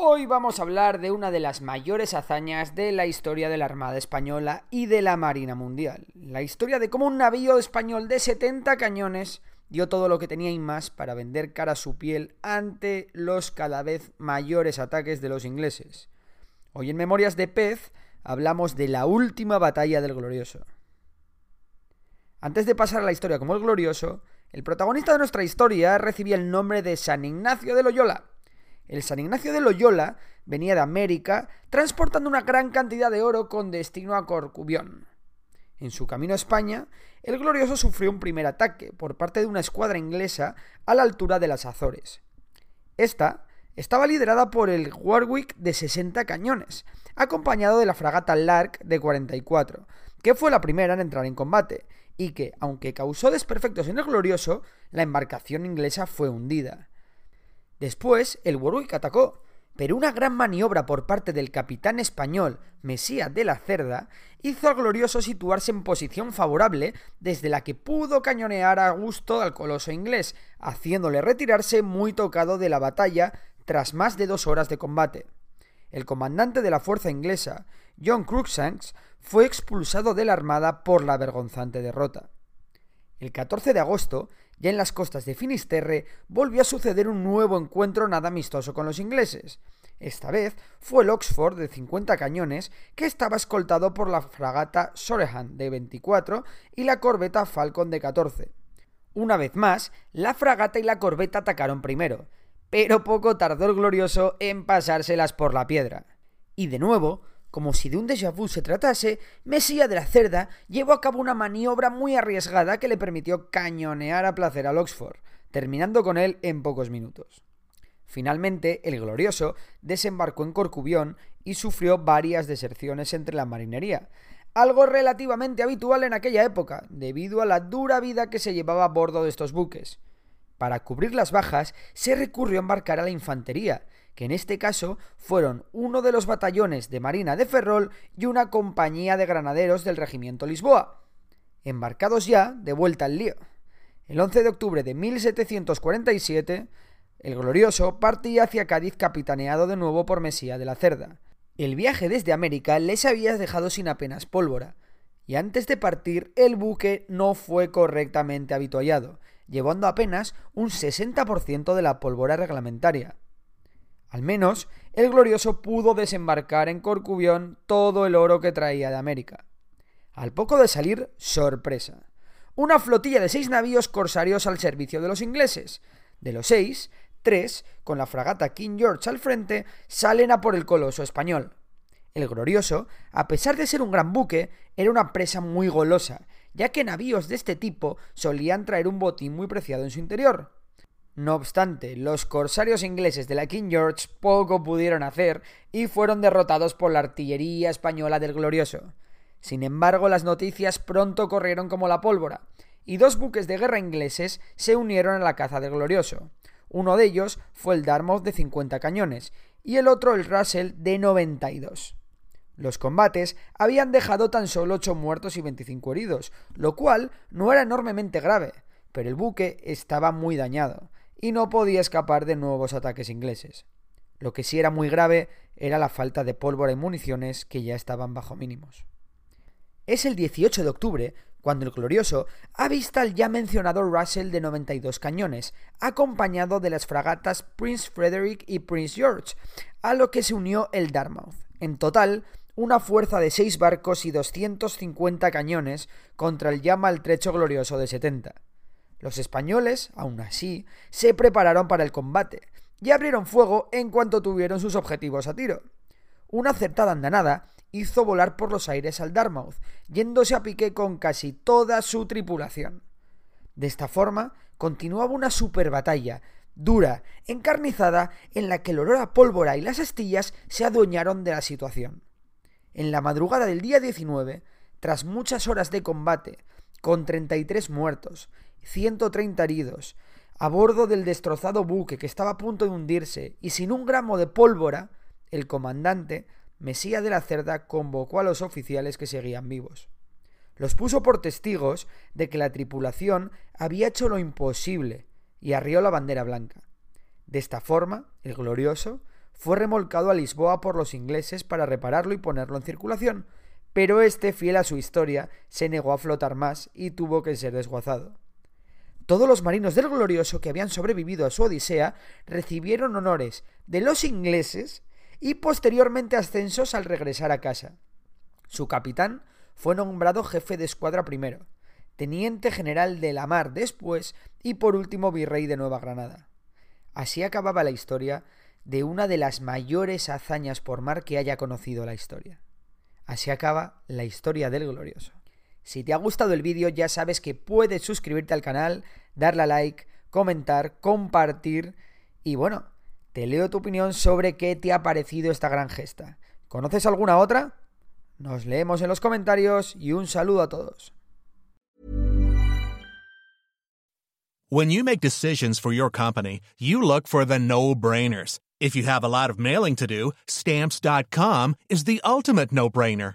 Hoy vamos a hablar de una de las mayores hazañas de la historia de la Armada Española y de la Marina Mundial. La historia de cómo un navío español de 70 cañones dio todo lo que tenía y más para vender cara a su piel ante los cada vez mayores ataques de los ingleses. Hoy en Memorias de Pez hablamos de la última batalla del Glorioso. Antes de pasar a la historia como el Glorioso, el protagonista de nuestra historia recibía el nombre de San Ignacio de Loyola. El San Ignacio de Loyola venía de América transportando una gran cantidad de oro con destino a Corcubión. En su camino a España, el Glorioso sufrió un primer ataque por parte de una escuadra inglesa a la altura de las Azores. Esta estaba liderada por el Warwick de 60 cañones, acompañado de la fragata Lark de 44, que fue la primera en entrar en combate, y que, aunque causó desperfectos en el Glorioso, la embarcación inglesa fue hundida. Después, el Warwick atacó, pero una gran maniobra por parte del capitán español Mesías de la Cerda hizo al Glorioso situarse en posición favorable desde la que pudo cañonear a gusto al coloso inglés, haciéndole retirarse muy tocado de la batalla tras más de dos horas de combate. El comandante de la fuerza inglesa, John Cruikshanks, fue expulsado de la armada por la vergonzante derrota. El 14 de agosto, ya en las costas de Finisterre, volvió a suceder un nuevo encuentro nada amistoso con los ingleses. Esta vez fue el Oxford de 50 cañones que estaba escoltado por la fragata Sorehan de 24 y la corbeta Falcon de 14. Una vez más, la fragata y la corbeta atacaron primero, pero poco tardó el glorioso en pasárselas por la piedra. Y de nuevo, como si de un déjà vu se tratase, Mesía de la Cerda llevó a cabo una maniobra muy arriesgada que le permitió cañonear a placer al Oxford, terminando con él en pocos minutos. Finalmente, el Glorioso desembarcó en Corcubión y sufrió varias deserciones entre la marinería, algo relativamente habitual en aquella época, debido a la dura vida que se llevaba a bordo de estos buques. Para cubrir las bajas, se recurrió a embarcar a la infantería, que en este caso fueron uno de los batallones de Marina de Ferrol y una compañía de granaderos del Regimiento Lisboa. Embarcados ya, de vuelta al lío. El 11 de octubre de 1747, el glorioso partía hacia Cádiz capitaneado de nuevo por Mesía de la Cerda. El viaje desde América les había dejado sin apenas pólvora, y antes de partir el buque no fue correctamente habituallado, llevando apenas un 60% de la pólvora reglamentaria. Al menos, el glorioso pudo desembarcar en Corcubión todo el oro que traía de América. Al poco de salir, sorpresa. Una flotilla de seis navíos corsarios al servicio de los ingleses. De los seis, tres, con la fragata King George al frente, salen a por el coloso español. El glorioso, a pesar de ser un gran buque, era una presa muy golosa, ya que navíos de este tipo solían traer un botín muy preciado en su interior. No obstante, los corsarios ingleses de la King George poco pudieron hacer y fueron derrotados por la artillería española del Glorioso. Sin embargo, las noticias pronto corrieron como la pólvora, y dos buques de guerra ingleses se unieron a la caza del Glorioso. Uno de ellos fue el Dartmouth de 50 cañones y el otro el Russell de 92. Los combates habían dejado tan solo 8 muertos y 25 heridos, lo cual no era enormemente grave, pero el buque estaba muy dañado y no podía escapar de nuevos ataques ingleses. Lo que sí era muy grave era la falta de pólvora y municiones que ya estaban bajo mínimos. Es el 18 de octubre cuando el glorioso avista al ya mencionado Russell de 92 cañones, acompañado de las fragatas Prince Frederick y Prince George, a lo que se unió el Dartmouth. En total, una fuerza de seis barcos y 250 cañones contra el ya maltrecho glorioso de 70. Los españoles, aún así, se prepararon para el combate y abrieron fuego en cuanto tuvieron sus objetivos a tiro. Una acertada andanada hizo volar por los aires al Dartmouth, yéndose a pique con casi toda su tripulación. De esta forma, continuaba una super batalla, dura, encarnizada, en la que el olor a pólvora y las astillas se adueñaron de la situación. En la madrugada del día 19, tras muchas horas de combate, con 33 muertos, 130 heridos, a bordo del destrozado buque que estaba a punto de hundirse y sin un gramo de pólvora, el comandante, Mesía de la Cerda, convocó a los oficiales que seguían vivos. Los puso por testigos de que la tripulación había hecho lo imposible y arrió la bandera blanca. De esta forma, el glorioso fue remolcado a Lisboa por los ingleses para repararlo y ponerlo en circulación, pero este, fiel a su historia, se negó a flotar más y tuvo que ser desguazado. Todos los marinos del glorioso que habían sobrevivido a su odisea recibieron honores de los ingleses y posteriormente ascensos al regresar a casa. Su capitán fue nombrado jefe de escuadra primero, teniente general de la mar después y por último virrey de Nueva Granada. Así acababa la historia de una de las mayores hazañas por mar que haya conocido la historia. Así acaba la historia del glorioso. Si te ha gustado el vídeo ya sabes que puedes suscribirte al canal, darle a like, comentar, compartir y bueno, te leo tu opinión sobre qué te ha parecido esta gran gesta. ¿Conoces alguna otra? Nos leemos en los comentarios y un saludo a todos. When you make decisions for your company, you look for the no-brainers. If you have a lot of mailing to do, stamps.com is the ultimate no-brainer.